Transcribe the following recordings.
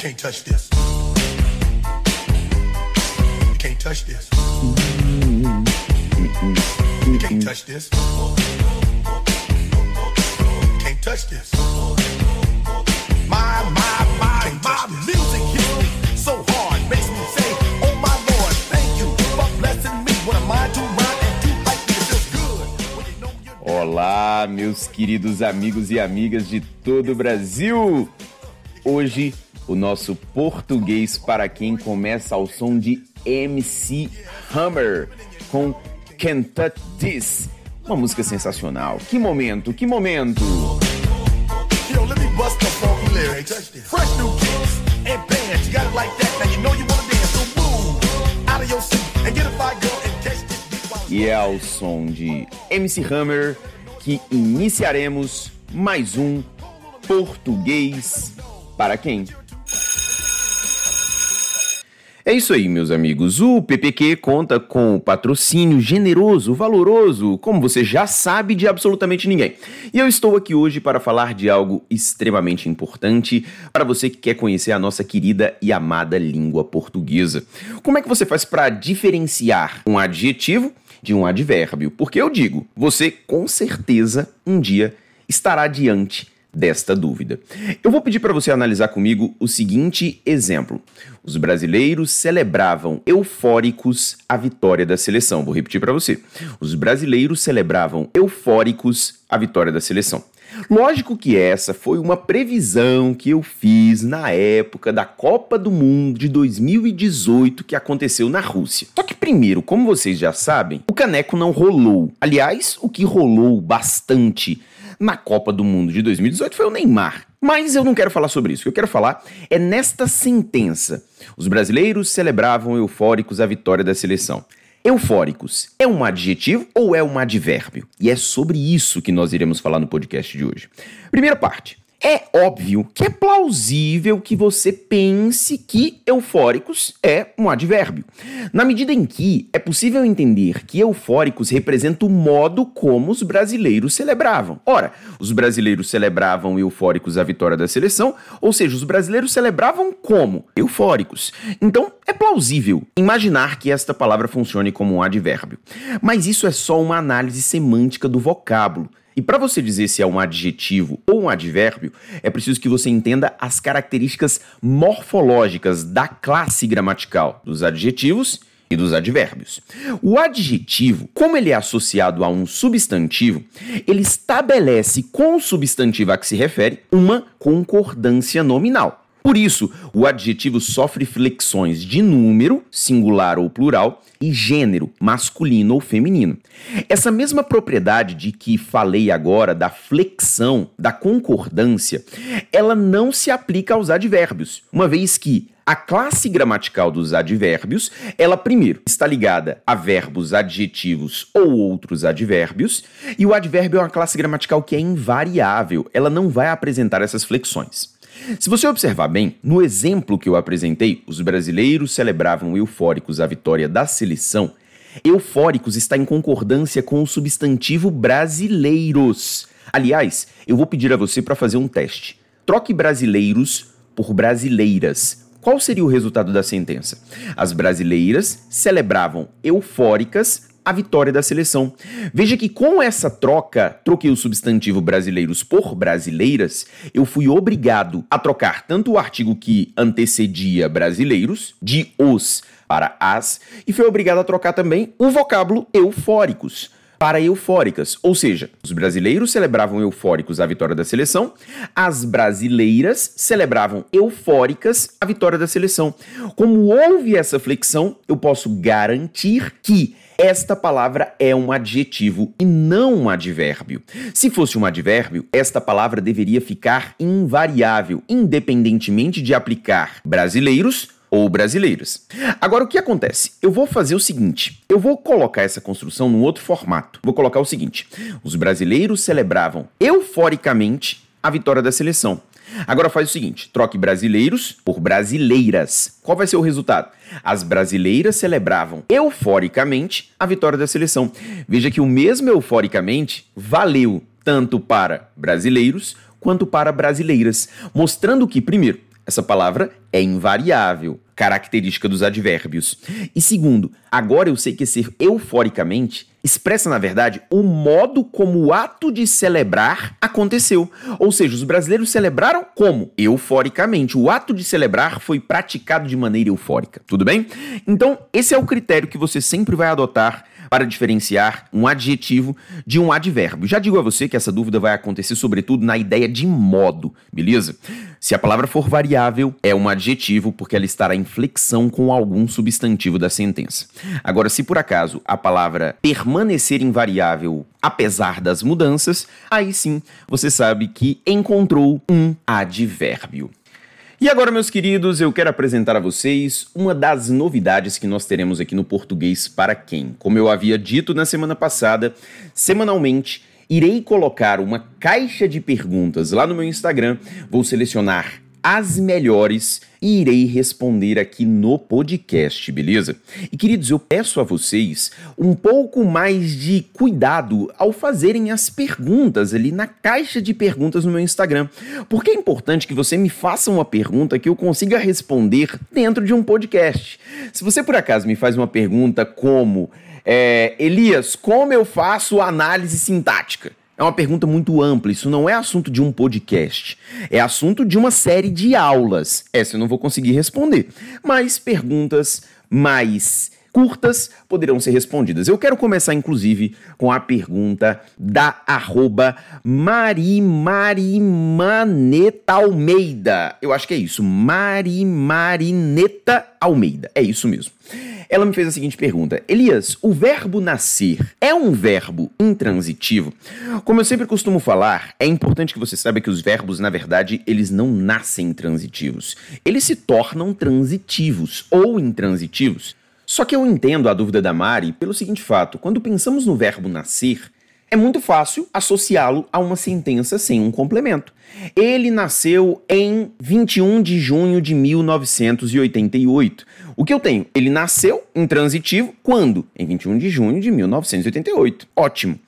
can't touch this. You can't touch this. You can't touch this. Can't touch this. My, my, my, my music hits me so hard, makes me say, Oh my Lord, thank you for blessing me. When I'm mind to rhyme and to hype me, it feels good. You Olá, meus queridos amigos e amigas de todo o Brasil! Hoje, o nosso português para quem começa ao som de MC Hammer com Can't Touch This. Uma música sensacional. Que momento, que momento! Yo, let me bust the funky lyrics. Fresh new kicks and bands. You got it like that. Now you know you wanna dance. So move out of your seat and get a fire girl and catch this beat while E é ao som de MC Hammer que iniciaremos mais um português para quem? É isso aí, meus amigos. O PPQ conta com o patrocínio generoso, valoroso, como você já sabe, de absolutamente ninguém. E eu estou aqui hoje para falar de algo extremamente importante para você que quer conhecer a nossa querida e amada língua portuguesa. Como é que você faz para diferenciar um adjetivo de um advérbio? Porque eu digo, você com certeza um dia estará diante desta dúvida. Eu vou pedir para você analisar comigo o seguinte exemplo. Os brasileiros celebravam eufóricos a vitória da seleção. Vou repetir para você. Os brasileiros celebravam eufóricos a vitória da seleção. Lógico que essa foi uma previsão que eu fiz na época da Copa do Mundo de 2018 que aconteceu na Rússia. Só que primeiro, como vocês já sabem, o caneco não rolou. Aliás, o que rolou bastante na Copa do Mundo de 2018 foi o Neymar. Mas eu não quero falar sobre isso. O que eu quero falar é nesta sentença. Os brasileiros celebravam eufóricos a vitória da seleção. Eufóricos é um adjetivo ou é um advérbio? E é sobre isso que nós iremos falar no podcast de hoje. Primeira parte. É óbvio que é plausível que você pense que eufóricos é um advérbio. Na medida em que é possível entender que eufóricos representa o modo como os brasileiros celebravam. Ora, os brasileiros celebravam eufóricos a vitória da seleção, ou seja, os brasileiros celebravam como? Eufóricos. Então, é plausível imaginar que esta palavra funcione como um advérbio. Mas isso é só uma análise semântica do vocábulo. E para você dizer se é um adjetivo ou um advérbio, é preciso que você entenda as características morfológicas da classe gramatical dos adjetivos e dos advérbios. O adjetivo, como ele é associado a um substantivo, ele estabelece com o substantivo a que se refere uma concordância nominal. Por isso, o adjetivo sofre flexões de número, singular ou plural, e gênero, masculino ou feminino. Essa mesma propriedade de que falei agora, da flexão, da concordância, ela não se aplica aos advérbios, uma vez que a classe gramatical dos advérbios, ela primeiro está ligada a verbos adjetivos ou outros advérbios, e o advérbio é uma classe gramatical que é invariável, ela não vai apresentar essas flexões. Se você observar bem, no exemplo que eu apresentei, os brasileiros celebravam eufóricos a vitória da seleção. Eufóricos está em concordância com o substantivo brasileiros. Aliás, eu vou pedir a você para fazer um teste. Troque brasileiros por brasileiras. Qual seria o resultado da sentença? As brasileiras celebravam eufóricas a vitória da seleção. Veja que com essa troca, troquei o substantivo brasileiros por brasileiras, eu fui obrigado a trocar tanto o artigo que antecedia brasileiros, de os para as, e fui obrigado a trocar também o vocábulo eufóricos para eufóricas, ou seja, os brasileiros celebravam eufóricos a vitória da seleção, as brasileiras celebravam eufóricas a vitória da seleção. Como houve essa flexão, eu posso garantir que esta palavra é um adjetivo e não um advérbio. Se fosse um advérbio, esta palavra deveria ficar invariável, independentemente de aplicar brasileiros ou brasileiras. Agora, o que acontece? Eu vou fazer o seguinte: eu vou colocar essa construção num outro formato. Vou colocar o seguinte: os brasileiros celebravam euforicamente a vitória da seleção. Agora faz o seguinte: troque brasileiros por brasileiras. Qual vai ser o resultado? As brasileiras celebravam euforicamente a vitória da seleção. Veja que o mesmo euforicamente valeu tanto para brasileiros quanto para brasileiras, mostrando que, primeiro, essa palavra é invariável, característica dos advérbios. E segundo, agora eu sei que ser euforicamente expressa, na verdade, o modo como o ato de celebrar aconteceu. Ou seja, os brasileiros celebraram como? Euforicamente. O ato de celebrar foi praticado de maneira eufórica. Tudo bem? Então, esse é o critério que você sempre vai adotar para diferenciar um adjetivo de um advérbio. Já digo a você que essa dúvida vai acontecer sobretudo na ideia de modo, beleza? Se a palavra for variável, é um adjetivo porque ela estará em flexão com algum substantivo da sentença. Agora, se por acaso a palavra permanecer invariável apesar das mudanças, aí sim você sabe que encontrou um advérbio. E agora, meus queridos, eu quero apresentar a vocês uma das novidades que nós teremos aqui no Português para quem. Como eu havia dito na semana passada, semanalmente irei colocar uma caixa de perguntas lá no meu Instagram. Vou selecionar as melhores e irei responder aqui no podcast, beleza? E queridos, eu peço a vocês um pouco mais de cuidado ao fazerem as perguntas ali na caixa de perguntas no meu Instagram, porque é importante que você me faça uma pergunta que eu consiga responder dentro de um podcast. Se você por acaso me faz uma pergunta como é, Elias, como eu faço análise sintática? É uma pergunta muito ampla. Isso não é assunto de um podcast. É assunto de uma série de aulas. Essa eu não vou conseguir responder. Mas perguntas mais curtas poderão ser respondidas. Eu quero começar, inclusive, com a pergunta da arroba Marimarineta Almeida. Eu acho que é isso. Marimarineta Almeida. É isso mesmo. Ela me fez a seguinte pergunta: Elias, o verbo nascer é um verbo intransitivo? Como eu sempre costumo falar, é importante que você saiba que os verbos, na verdade, eles não nascem transitivos. Eles se tornam transitivos ou intransitivos. Só que eu entendo a dúvida da Mari pelo seguinte fato: quando pensamos no verbo nascer, é muito fácil associá-lo a uma sentença sem um complemento. Ele nasceu em 21 de junho de 1988. O que eu tenho? Ele nasceu intransitivo quando? Em 21 de junho de 1988. Ótimo.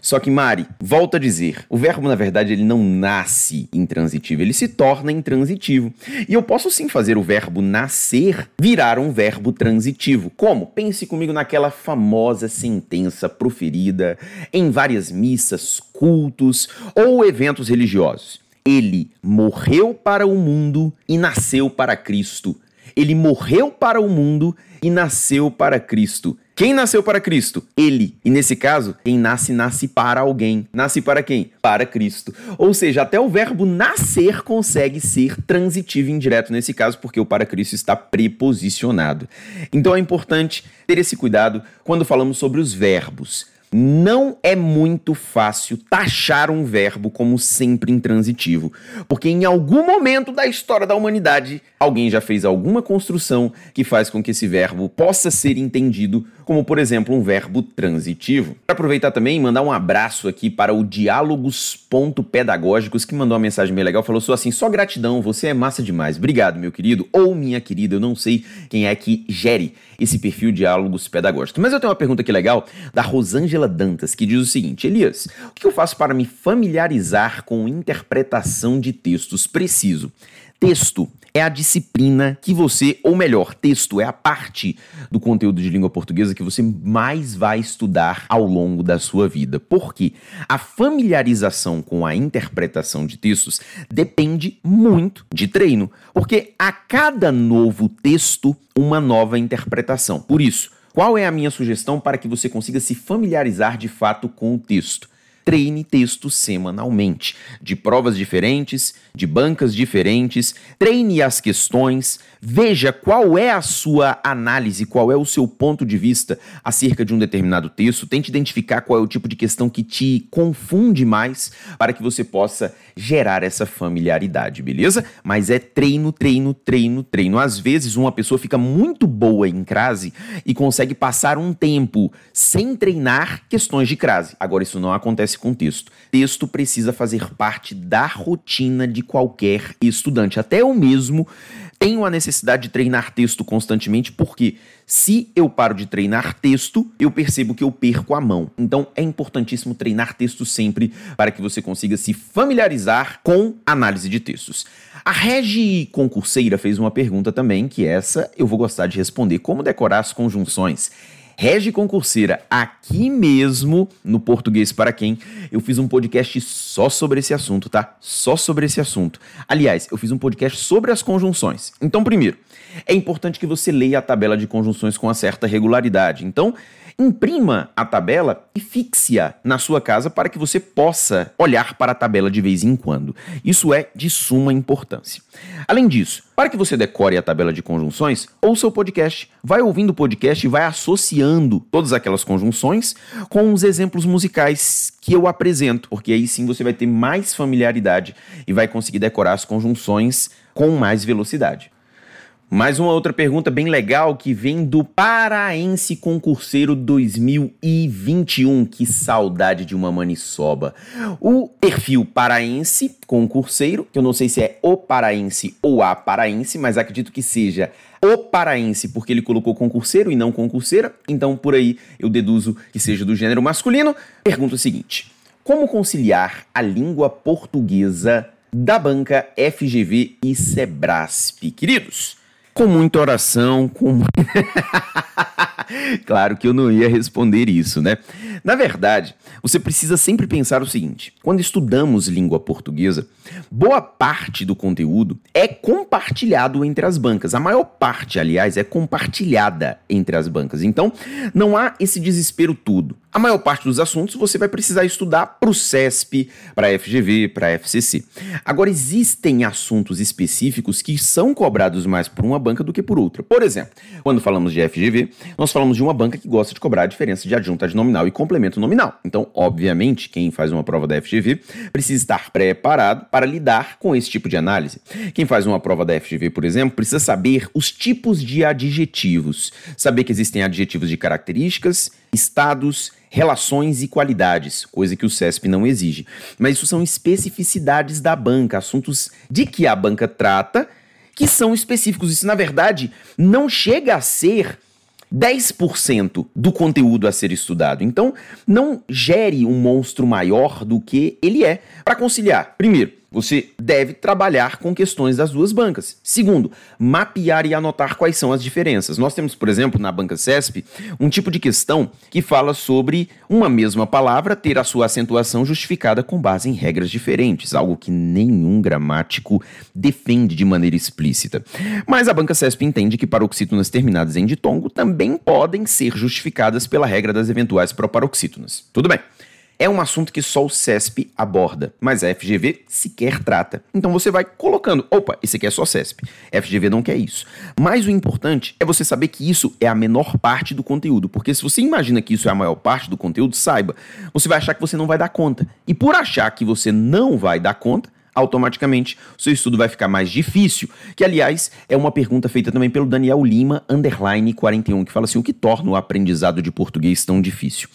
Só que, Mari, volta a dizer, o verbo, na verdade, ele não nasce intransitivo, ele se torna intransitivo. E eu posso sim fazer o verbo nascer virar um verbo transitivo. Como? Pense comigo naquela famosa sentença proferida em várias missas, cultos ou eventos religiosos. Ele morreu para o mundo e nasceu para Cristo. Ele morreu para o mundo e nasceu para Cristo. Quem nasceu para Cristo? Ele. E nesse caso, quem nasce, nasce para alguém. Nasce para quem? Para Cristo. Ou seja, até o verbo nascer consegue ser transitivo indireto nesse caso, porque o para Cristo está preposicionado. Então é importante ter esse cuidado quando falamos sobre os verbos. Não é muito fácil taxar um verbo como sempre intransitivo, porque em algum momento da história da humanidade alguém já fez alguma construção que faz com que esse verbo possa ser entendido como, por exemplo, um verbo transitivo. Para aproveitar também e mandar um abraço aqui para o Diálogos.pedagógicos, que mandou uma mensagem bem legal, falou só assim, só gratidão, você é massa demais. Obrigado, meu querido, ou minha querida, eu não sei quem é que gere esse perfil Diálogos Pedagógicos. Mas eu tenho uma pergunta aqui legal da Rosângela Dantas, que diz o seguinte, Elias, o que eu faço para me familiarizar com interpretação de textos preciso? Texto é a disciplina que você, ou melhor, texto é a parte do conteúdo de língua portuguesa que você mais vai estudar ao longo da sua vida. Porque a familiarização com a interpretação de textos depende muito de treino. Porque a cada novo texto, uma nova interpretação. Por isso, qual é a minha sugestão para que você consiga se familiarizar de fato com o texto? Treine texto semanalmente, de provas diferentes, de bancas diferentes, treine as questões, veja qual é a sua análise, qual é o seu ponto de vista acerca de um determinado texto, tente identificar qual é o tipo de questão que te confunde mais para que você possa gerar essa familiaridade, beleza? Mas é treino, treino, treino, treino. Às vezes uma pessoa fica muito boa em crase e consegue passar um tempo sem treinar questões de crase. Agora isso não acontece com texto. Texto precisa fazer parte da rotina de qualquer estudante, até o mesmo tenho a necessidade de treinar texto constantemente porque se eu paro de treinar texto, eu percebo que eu perco a mão. Então é importantíssimo treinar texto sempre para que você consiga se familiarizar com análise de textos. A Regi Concurseira fez uma pergunta também, que essa eu vou gostar de responder: como decorar as conjunções? Regi Concurseira, aqui mesmo no Português para Quem, eu fiz um podcast só sobre esse assunto, tá? Só sobre esse assunto. Aliás, eu fiz um podcast sobre as conjunções. Então, primeiro, é importante que você leia a tabela de conjunções com uma certa regularidade. Então, imprima a tabela e fixe-a na sua casa para que você possa olhar para a tabela de vez em quando. Isso é de suma importância. Além disso, para que você decore a tabela de conjunções, ouça o podcast. Vai ouvindo o podcast e vai associando todas aquelas conjunções com os exemplos musicais que eu apresento, porque aí sim você vai ter mais familiaridade e vai conseguir decorar as conjunções com mais velocidade. Mais uma outra pergunta bem legal que vem do Paraense Concurseiro 2021. Que saudade de uma maniçoba. O perfil Paraense Concurseiro, que eu não sei se é o Paraense ou a Paraense, mas acredito que seja o Paraense, porque ele colocou concurseiro e não concurseira, então por aí eu deduzo que seja do gênero masculino. Pergunta o seguinte: Como conciliar a língua portuguesa da banca FGV e Sebrasp? Queridos, com muita oração, com. claro que eu não ia responder isso, né? Na verdade, você precisa sempre pensar o seguinte: quando estudamos língua portuguesa, boa parte do conteúdo é compartilhado entre as bancas. A maior parte, aliás, é compartilhada entre as bancas. Então, não há esse desespero todo. A maior parte dos assuntos você vai precisar estudar para o CESP, para a FGV, para a FCC. Agora, existem assuntos específicos que são cobrados mais por uma banca do que por outra. Por exemplo, quando falamos de FGV, nós falamos de uma banca que gosta de cobrar a diferença de adjunta de nominal e complemento nominal. Então, obviamente, quem faz uma prova da FGV precisa estar preparado para lidar com esse tipo de análise. Quem faz uma prova da FGV, por exemplo, precisa saber os tipos de adjetivos, saber que existem adjetivos de características, estados, relações e qualidades, coisa que o CESP não exige. Mas isso são especificidades da banca, assuntos de que a banca trata que são específicos. Isso, na verdade, não chega a ser 10% do conteúdo a ser estudado. Então, não gere um monstro maior do que ele é. Para conciliar, primeiro, você deve trabalhar com questões das duas bancas. Segundo, mapear e anotar quais são as diferenças. Nós temos, por exemplo, na banca CESP, um tipo de questão que fala sobre uma mesma palavra ter a sua acentuação justificada com base em regras diferentes, algo que nenhum gramático defende de maneira explícita. Mas a banca CESP entende que paroxítonas terminadas em ditongo também podem ser justificadas pela regra das eventuais proparoxítonas. Tudo bem. É um assunto que só o CESP aborda, mas a FGV sequer trata. Então você vai colocando, opa, esse aqui é só CESP. FGV não quer isso. Mas o importante é você saber que isso é a menor parte do conteúdo, porque se você imagina que isso é a maior parte do conteúdo, saiba, você vai achar que você não vai dar conta. E por achar que você não vai dar conta, automaticamente o seu estudo vai ficar mais difícil. Que, aliás, é uma pergunta feita também pelo Daniel Lima, underline 41, que fala assim: o que torna o aprendizado de português tão difícil?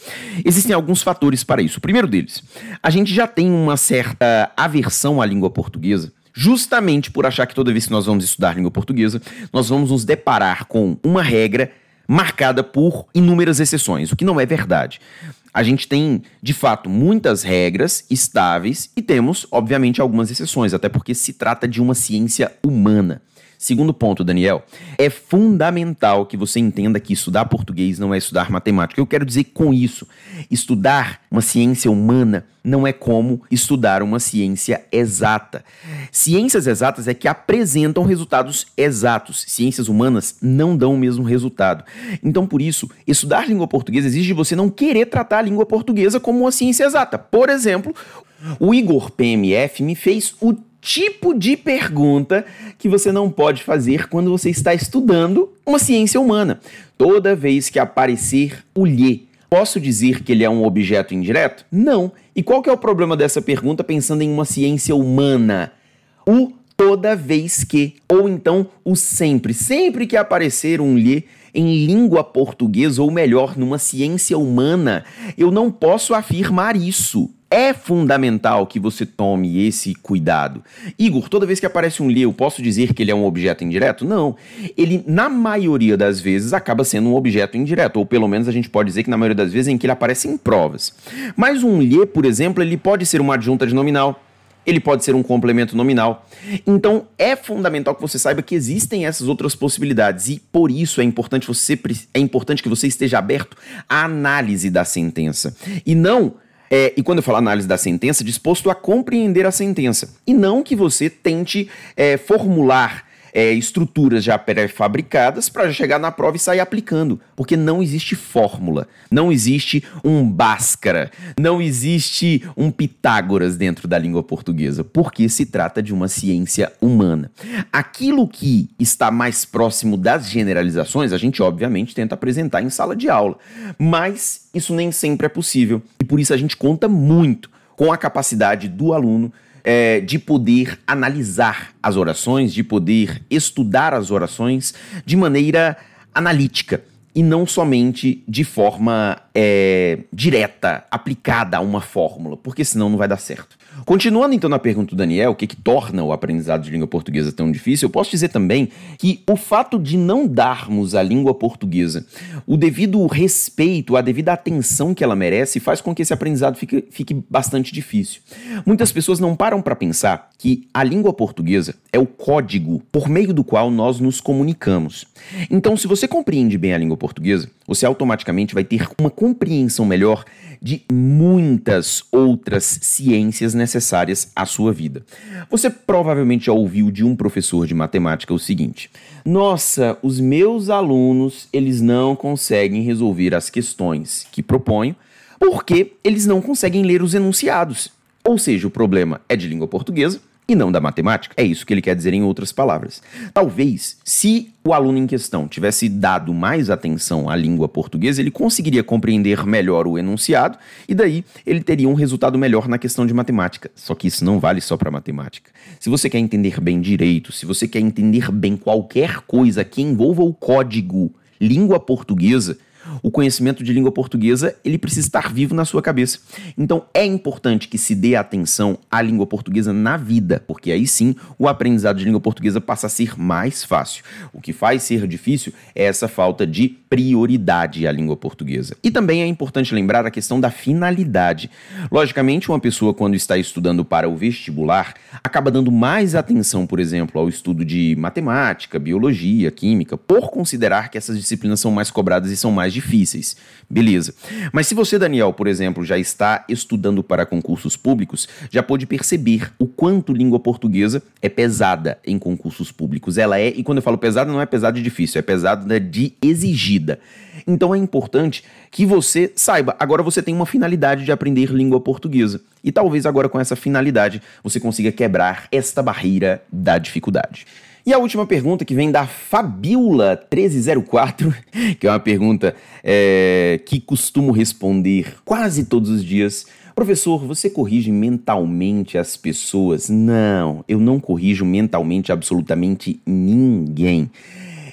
Existem alguns fatores para isso. O primeiro deles, a gente já tem uma certa aversão à língua portuguesa justamente por achar que toda vez que nós vamos estudar língua portuguesa, nós vamos nos deparar com uma regra marcada por inúmeras exceções, o que não é verdade a gente tem, de fato, muitas regras estáveis e temos, obviamente, algumas exceções, até porque se trata de uma ciência humana. Segundo ponto, Daniel, é fundamental que você entenda que estudar português não é estudar matemática. Eu quero dizer com isso, estudar uma ciência humana não é como estudar uma ciência exata. Ciências exatas é que apresentam resultados exatos. Ciências humanas não dão o mesmo resultado. Então, por isso, estudar língua portuguesa exige de você não querer tratar a língua portuguesa como uma ciência exata. Por exemplo, o Igor PMF me fez o tipo de pergunta que você não pode fazer quando você está estudando uma ciência humana. Toda vez que aparecer o lhe, posso dizer que ele é um objeto indireto? Não. E qual que é o problema dessa pergunta pensando em uma ciência humana? O toda vez que, ou então o sempre, sempre que aparecer um lhe em língua portuguesa, ou melhor, numa ciência humana, eu não posso afirmar isso. É fundamental que você tome esse cuidado. Igor, toda vez que aparece um lhe, eu posso dizer que ele é um objeto indireto? Não. Ele, na maioria das vezes, acaba sendo um objeto indireto, ou pelo menos a gente pode dizer que na maioria das vezes em que ele aparece em provas. Mas um lhe, por exemplo, ele pode ser uma adjunta de nominal, ele pode ser um complemento nominal. Então é fundamental que você saiba que existem essas outras possibilidades e por isso é importante você é importante que você esteja aberto à análise da sentença e não é, e quando eu falo análise da sentença, disposto a compreender a sentença. E não que você tente é, formular é, estruturas já pré-fabricadas para chegar na prova e sair aplicando. Porque não existe fórmula, não existe um Bhaskara, não existe um Pitágoras dentro da língua portuguesa, porque se trata de uma ciência humana. Aquilo que está mais próximo das generalizações, a gente obviamente tenta apresentar em sala de aula, mas isso nem sempre é possível e por isso a gente conta muito com a capacidade do aluno é, de poder analisar as orações, de poder estudar as orações de maneira analítica e não somente de forma é, direta, aplicada a uma fórmula, porque senão não vai dar certo. Continuando então na pergunta do Daniel, o que, que torna o aprendizado de língua portuguesa tão difícil, eu posso dizer também que o fato de não darmos à língua portuguesa o devido respeito, a devida atenção que ela merece, faz com que esse aprendizado fique, fique bastante difícil. Muitas pessoas não param para pensar que a língua portuguesa é o código por meio do qual nós nos comunicamos. Então, se você compreende bem a língua portuguesa, você automaticamente vai ter uma compreensão melhor de muitas outras ciências necessárias à sua vida. Você provavelmente já ouviu de um professor de matemática o seguinte: "Nossa, os meus alunos, eles não conseguem resolver as questões que proponho porque eles não conseguem ler os enunciados". Ou seja, o problema é de língua portuguesa e não da matemática. É isso que ele quer dizer em outras palavras. Talvez, se o aluno em questão tivesse dado mais atenção à língua portuguesa, ele conseguiria compreender melhor o enunciado e daí ele teria um resultado melhor na questão de matemática. Só que isso não vale só para matemática. Se você quer entender bem direito, se você quer entender bem qualquer coisa que envolva o código língua portuguesa, o conhecimento de língua portuguesa, ele precisa estar vivo na sua cabeça. Então é importante que se dê atenção à língua portuguesa na vida, porque aí sim o aprendizado de língua portuguesa passa a ser mais fácil. O que faz ser difícil é essa falta de prioridade à língua portuguesa. E também é importante lembrar a questão da finalidade. Logicamente, uma pessoa quando está estudando para o vestibular, acaba dando mais atenção, por exemplo, ao estudo de matemática, biologia, química, por considerar que essas disciplinas são mais cobradas e são mais difíceis. Beleza. Mas se você, Daniel, por exemplo, já está estudando para concursos públicos, já pode perceber o quanto língua portuguesa é pesada em concursos públicos. Ela é, e quando eu falo pesada, não é pesada de difícil, é pesada de exigida. Então é importante que você saiba, agora você tem uma finalidade de aprender língua portuguesa. E talvez agora com essa finalidade você consiga quebrar esta barreira da dificuldade. E a última pergunta que vem da Fabiola1304, que é uma pergunta é, que costumo responder quase todos os dias. Professor, você corrige mentalmente as pessoas? Não, eu não corrijo mentalmente absolutamente ninguém.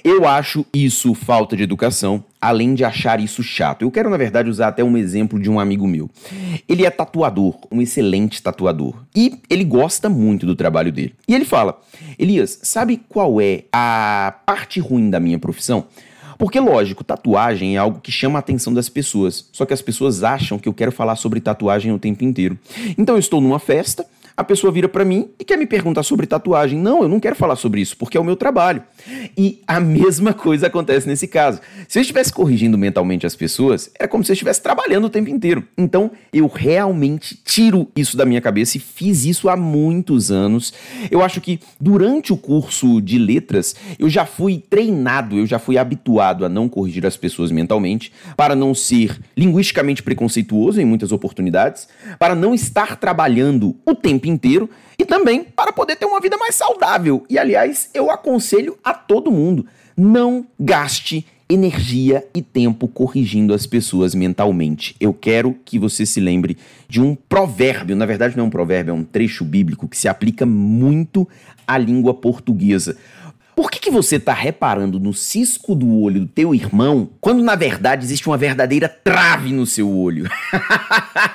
Eu acho isso falta de educação, além de achar isso chato. Eu quero, na verdade, usar até um exemplo de um amigo meu. Ele é tatuador, um excelente tatuador. E ele gosta muito do trabalho dele. E ele fala: Elias, sabe qual é a parte ruim da minha profissão? Porque, lógico, tatuagem é algo que chama a atenção das pessoas. Só que as pessoas acham que eu quero falar sobre tatuagem o tempo inteiro. Então eu estou numa festa a pessoa vira para mim e quer me perguntar sobre tatuagem. Não, eu não quero falar sobre isso, porque é o meu trabalho. E a mesma coisa acontece nesse caso. Se eu estivesse corrigindo mentalmente as pessoas, é como se eu estivesse trabalhando o tempo inteiro. Então, eu realmente tiro isso da minha cabeça e fiz isso há muitos anos. Eu acho que durante o curso de letras, eu já fui treinado, eu já fui habituado a não corrigir as pessoas mentalmente, para não ser linguisticamente preconceituoso em muitas oportunidades, para não estar trabalhando o tempo inteiro e também para poder ter uma vida mais saudável. E aliás, eu aconselho a todo mundo: não gaste energia e tempo corrigindo as pessoas mentalmente. Eu quero que você se lembre de um provérbio, na verdade não é um provérbio, é um trecho bíblico que se aplica muito à língua portuguesa. Por que, que você está reparando no cisco do olho do teu irmão quando na verdade existe uma verdadeira trave no seu olho?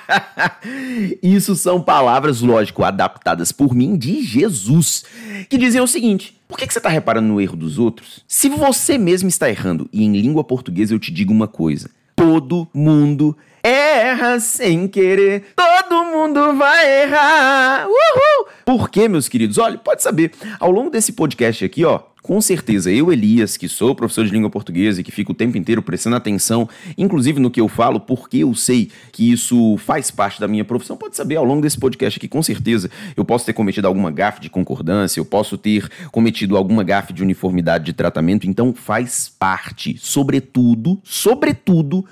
Isso são palavras, lógico, adaptadas por mim de Jesus, que dizem o seguinte: por que, que você está reparando no erro dos outros? Se você mesmo está errando, e em língua portuguesa eu te digo uma coisa: todo mundo erra sem querer, todo mundo vai errar. Uhul! Por quê, meus queridos? Olha, pode saber, ao longo desse podcast aqui, ó, com certeza, eu, Elias, que sou professor de língua portuguesa e que fico o tempo inteiro prestando atenção, inclusive no que eu falo, porque eu sei que isso faz parte da minha profissão, pode saber ao longo desse podcast aqui, com certeza, eu posso ter cometido alguma gafe de concordância, eu posso ter cometido alguma gafe de uniformidade de tratamento, então faz parte, sobretudo, sobretudo,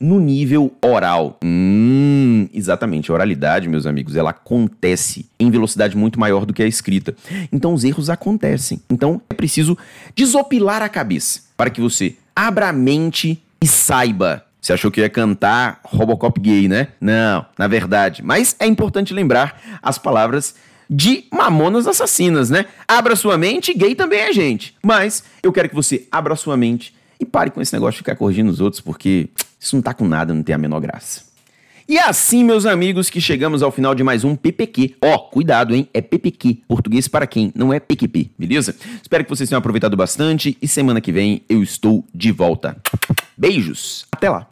no nível oral. Hum, exatamente, a oralidade, meus amigos, ela acontece em velocidade muito maior do que a escrita. Então os erros acontecem. Então é preciso desopilar a cabeça para que você abra a mente e saiba você achou que ia cantar Robocop gay, né? Não, na verdade. Mas é importante lembrar as palavras de Mamonas Assassinas, né? Abra sua mente, gay também é gente. Mas eu quero que você abra sua mente e pare com esse negócio de ficar corrigindo os outros, porque isso não tá com nada, não tem a menor graça. E é assim, meus amigos, que chegamos ao final de mais um PPQ. Ó, oh, cuidado, hein? É PPQ, português para quem, não é PQP, beleza? Espero que vocês tenham aproveitado bastante e semana que vem eu estou de volta. Beijos, até lá!